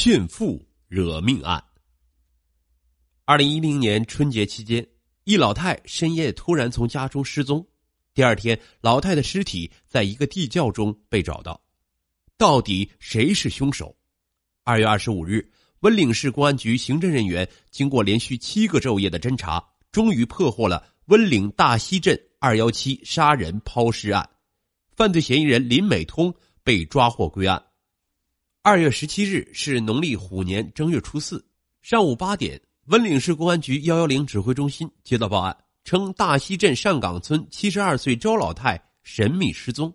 炫富惹命案。二零一零年春节期间，一老太深夜突然从家中失踪。第二天，老太的尸体在一个地窖中被找到。到底谁是凶手？二月二十五日，温岭市公安局刑侦人员经过连续七个昼夜的侦查，终于破获了温岭大溪镇二幺七杀人抛尸案。犯罪嫌疑人林美通被抓获归案。二月十七日是农历虎年正月初四，上午八点。温岭市公安局幺幺零指挥中心接到报案，称大溪镇上岗村七十二岁周老太神秘失踪。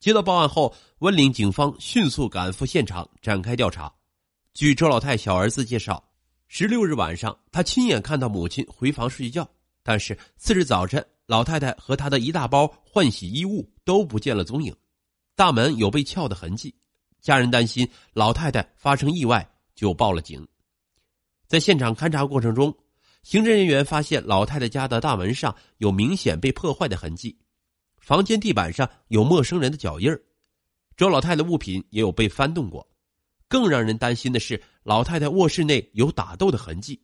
接到报案后，温岭警方迅速赶赴现场展开调查。据周老太小儿子介绍，十六日晚上，他亲眼看到母亲回房睡觉，但是次日早晨，老太太和她的一大包换洗衣物都不见了踪影，大门有被撬的痕迹。家人担心老太太发生意外，就报了警。在现场勘查过程中，刑侦人员发现老太太家的大门上有明显被破坏的痕迹，房间地板上有陌生人的脚印儿，周老太的物品也有被翻动过。更让人担心的是，老太太卧室内有打斗的痕迹，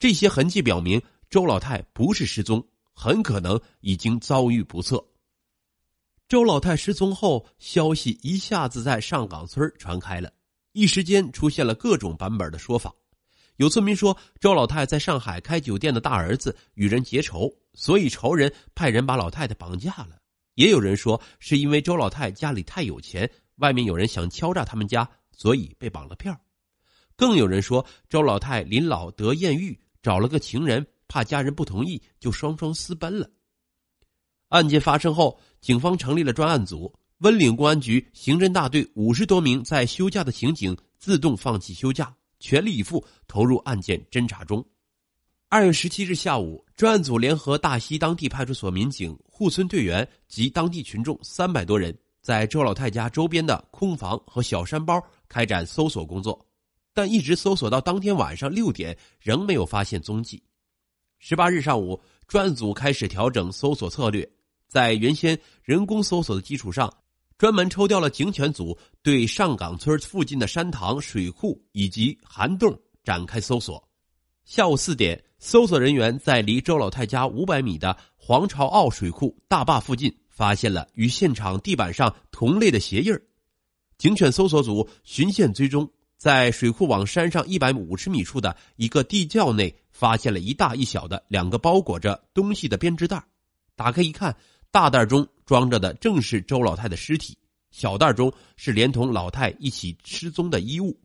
这些痕迹表明周老太不是失踪，很可能已经遭遇不测。周老太失踪后，消息一下子在上岗村传开了，一时间出现了各种版本的说法。有村民说，周老太在上海开酒店的大儿子与人结仇，所以仇人派人把老太太绑架了。也有人说，是因为周老太家里太有钱，外面有人想敲诈他们家，所以被绑了票。更有人说，周老太临老得艳遇，找了个情人，怕家人不同意，就双双私奔了。案件发生后，警方成立了专案组，温岭公安局刑侦大队五十多名在休假的刑警自动放弃休假。全力以赴投入案件侦查中。二月十七日下午，专案组联合大溪当地派出所民警、护村队员及当地群众三百多人，在周老太家周边的空房和小山包开展搜索工作，但一直搜索到当天晚上六点，仍没有发现踪迹。十八日上午，专案组开始调整搜索策略，在原先人工搜索的基础上。专门抽调了警犬组，对上岗村附近的山塘、水库以及涵洞展开搜索。下午四点，搜索人员在离周老太家五百米的黄巢坳水库大坝附近，发现了与现场地板上同类的鞋印警犬搜索组循线追踪，在水库往山上一百五十米处的一个地窖内，发现了一大一小的两个包裹着东西的编织袋。打开一看。大袋中装着的正是周老太的尸体，小袋中是连同老太一起失踪的衣物。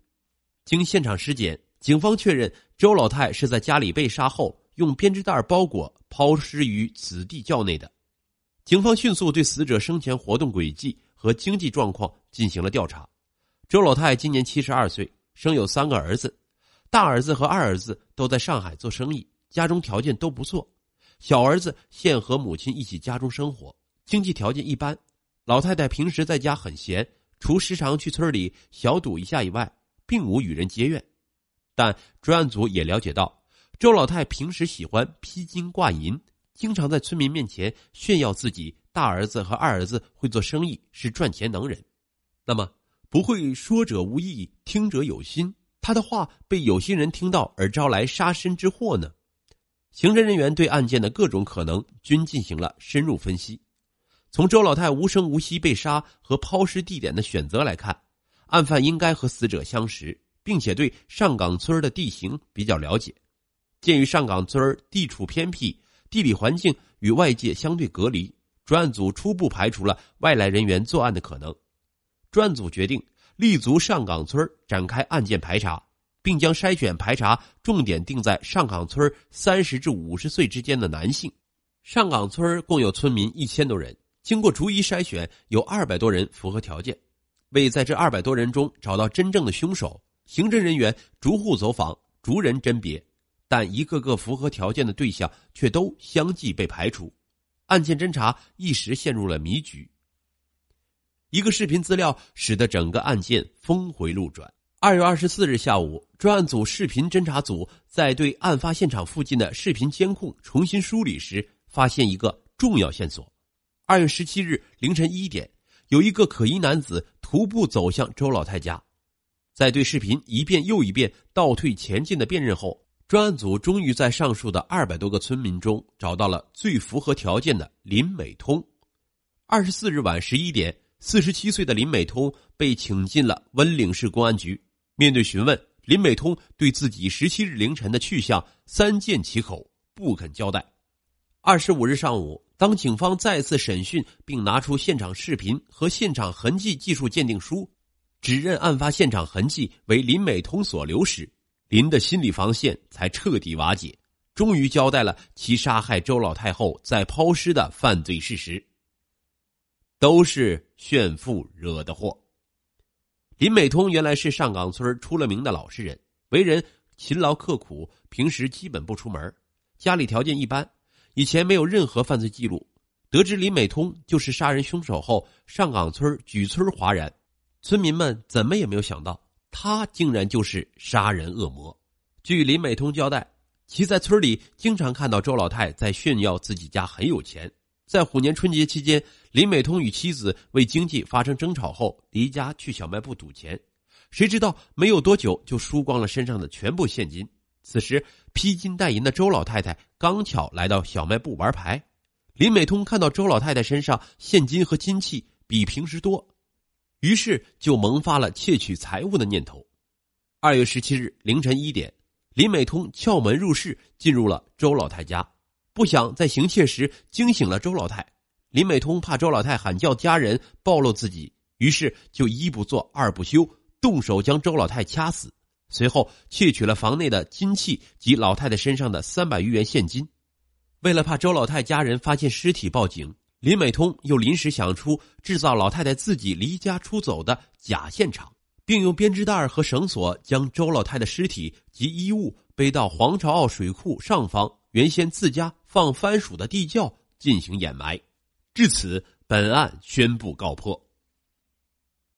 经现场尸检，警方确认周老太是在家里被杀后用编织袋包裹抛尸于此地窖内的。警方迅速对死者生前活动轨迹和经济状况进行了调查。周老太今年七十二岁，生有三个儿子，大儿子和二儿子都在上海做生意，家中条件都不错。小儿子现和母亲一起家中生活，经济条件一般。老太太平时在家很闲，除时常去村里小赌一下以外，并无与人结怨。但专案组也了解到，周老太平时喜欢披金挂银，经常在村民面前炫耀自己大儿子和二儿子会做生意，是赚钱能人。那么，不会说者无意，听者有心，他的话被有心人听到而招来杀身之祸呢？刑侦人员对案件的各种可能均进行了深入分析。从周老太无声无息被杀和抛尸地点的选择来看，案犯应该和死者相识，并且对上岗村的地形比较了解。鉴于上岗村地处偏僻，地理环境与外界相对隔离，专案组初步排除了外来人员作案的可能。专案组决定立足上岗村展开案件排查。并将筛选排查重点定在上岗村三十至五十岁之间的男性。上岗村共有村民一千多人，经过逐一筛选，有二百多人符合条件。为在这二百多人中找到真正的凶手，刑侦人员逐户走访，逐人甄别，但一个个符合条件的对象却都相继被排除，案件侦查一时陷入了迷局。一个视频资料使得整个案件峰回路转。二月二十四日下午，专案组视频侦查组在对案发现场附近的视频监控重新梳理时，发现一个重要线索。二月十七日凌晨一点，有一个可疑男子徒步走向周老太家。在对视频一遍又一遍倒退前进的辨认后，专案组终于在上述的二百多个村民中找到了最符合条件的林美通。二十四日晚十一点，四十七岁的林美通被请进了温岭市公安局。面对询问，林美通对自己十七日凌晨的去向三缄其口，不肯交代。二十五日上午，当警方再次审讯并拿出现场视频和现场痕迹技术鉴定书。指认案发现场痕迹为林美通所留时，林的心理防线才彻底瓦解，终于交代了其杀害周老太后再抛尸的犯罪事实。都是炫富惹的祸。林美通原来是上岗村出了名的老实人，为人勤劳刻苦，平时基本不出门，家里条件一般，以前没有任何犯罪记录。得知林美通就是杀人凶手后，上岗村举村哗然。村民们怎么也没有想到，他竟然就是杀人恶魔。据林美通交代，其在村里经常看到周老太在炫耀自己家很有钱。在虎年春节期间，林美通与妻子为经济发生争吵后，离家去小卖部赌钱，谁知道没有多久就输光了身上的全部现金。此时披金戴银的周老太太刚巧来到小卖部玩牌，林美通看到周老太太身上现金和金器比平时多。于是就萌发了窃取财物的念头。二月十七日凌晨一点，林美通撬门入室，进入了周老太家。不想在行窃时惊醒了周老太。林美通怕周老太喊叫家人暴露自己，于是就一不做二不休，动手将周老太掐死。随后窃取了房内的金器及老太太身上的三百余元现金。为了怕周老太家人发现尸体报警。林美通又临时想出制造老太太自己离家出走的假现场，并用编织袋和绳索将周老太的尸体及衣物背到黄巢坳水库上方原先自家放番薯的地窖进行掩埋。至此，本案宣布告破。